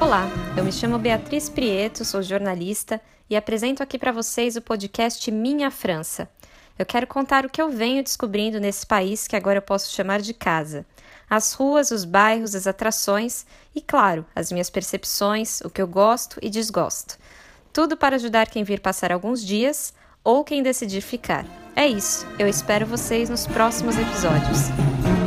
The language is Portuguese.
Olá, eu me chamo Beatriz Prieto, sou jornalista e apresento aqui para vocês o podcast Minha França. Eu quero contar o que eu venho descobrindo nesse país que agora eu posso chamar de casa. As ruas, os bairros, as atrações e, claro, as minhas percepções, o que eu gosto e desgosto. Tudo para ajudar quem vir passar alguns dias ou quem decidir ficar. É isso, eu espero vocês nos próximos episódios.